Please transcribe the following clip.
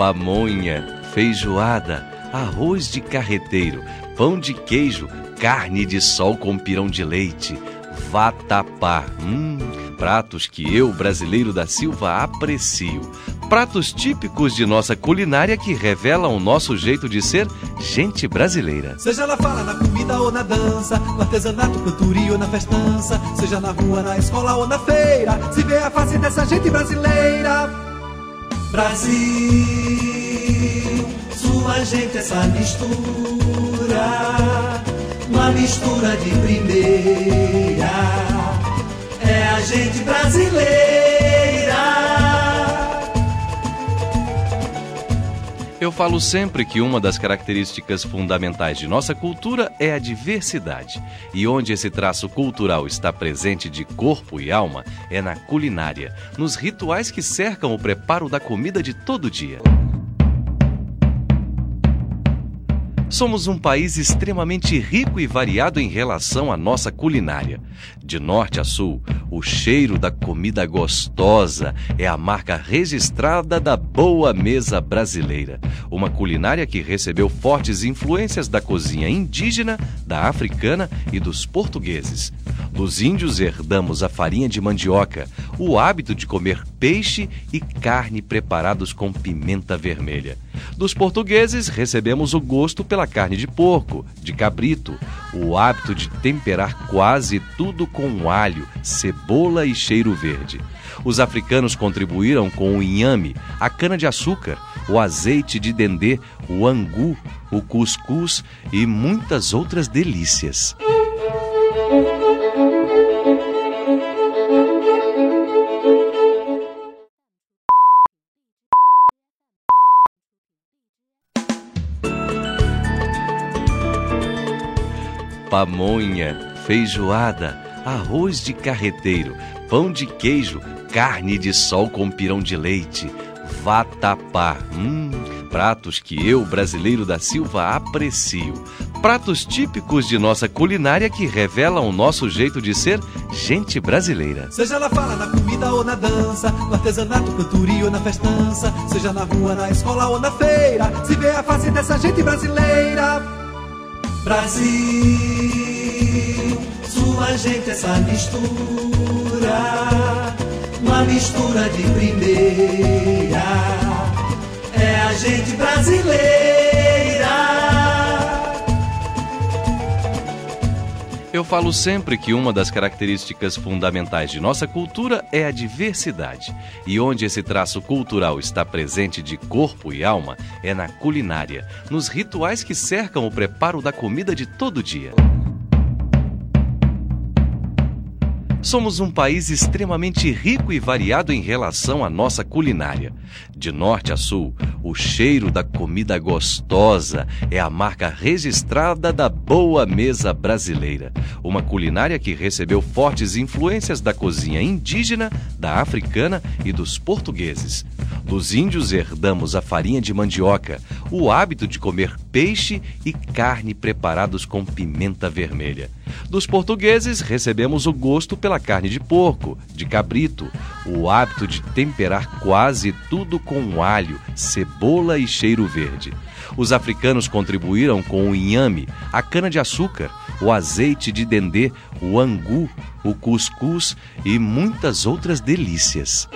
pamonha, feijoada, arroz de carreteiro, pão de queijo, carne de sol com pirão de leite, vatapá. Hum, pratos que eu, brasileiro da Silva, aprecio. Pratos típicos de nossa culinária que revelam o nosso jeito de ser gente brasileira. Seja ela fala na comida ou na dança, no artesanato, cantoria ou na festança, seja na rua, na escola ou na feira, se vê a face dessa gente brasileira. Brasil, sua gente, essa mistura, uma mistura de primeira, é a gente brasileira. Eu falo sempre que uma das características fundamentais de nossa cultura é a diversidade. E onde esse traço cultural está presente de corpo e alma é na culinária, nos rituais que cercam o preparo da comida de todo dia. Somos um país extremamente rico e variado em relação à nossa culinária. De norte a sul, o cheiro da comida gostosa é a marca registrada da boa mesa brasileira. Uma culinária que recebeu fortes influências da cozinha indígena, da africana e dos portugueses. Dos índios herdamos a farinha de mandioca, o hábito de comer peixe e carne preparados com pimenta vermelha. Dos portugueses recebemos o gosto pela carne de porco, de cabrito, o hábito de temperar quase tudo com alho, cebola e cheiro verde. Os africanos contribuíram com o inhame, a cana-de-açúcar, o azeite de dendê, o angu, o cuscuz e muitas outras delícias. Pamonha, feijoada, arroz de carreteiro, pão de queijo, carne de sol com pirão de leite, vatapá. Hum, pratos que eu, brasileiro da Silva, aprecio. Pratos típicos de nossa culinária que revelam o nosso jeito de ser gente brasileira. Seja ela fala na comida ou na dança, no artesanato, cantoria ou na festança, seja na rua, na escola ou na feira, se vê a face dessa gente brasileira. Brasil, sua gente, essa mistura, uma mistura de primeira, é a gente brasileira. Eu falo sempre que uma das características fundamentais de nossa cultura é a diversidade. E onde esse traço cultural está presente de corpo e alma é na culinária, nos rituais que cercam o preparo da comida de todo dia. Somos um país extremamente rico e variado em relação à nossa culinária. De norte a sul, o cheiro da comida gostosa é a marca registrada da boa mesa brasileira. Uma culinária que recebeu fortes influências da cozinha indígena, da africana e dos portugueses. Dos índios herdamos a farinha de mandioca, o hábito de comer peixe e carne preparados com pimenta vermelha. Dos portugueses recebemos o gosto pela carne de porco, de cabrito, o hábito de temperar quase tudo com alho, cebola e cheiro verde. Os africanos contribuíram com o inhame, a cana-de-açúcar, o azeite de dendê, o angu, o cuscuz e muitas outras delícias.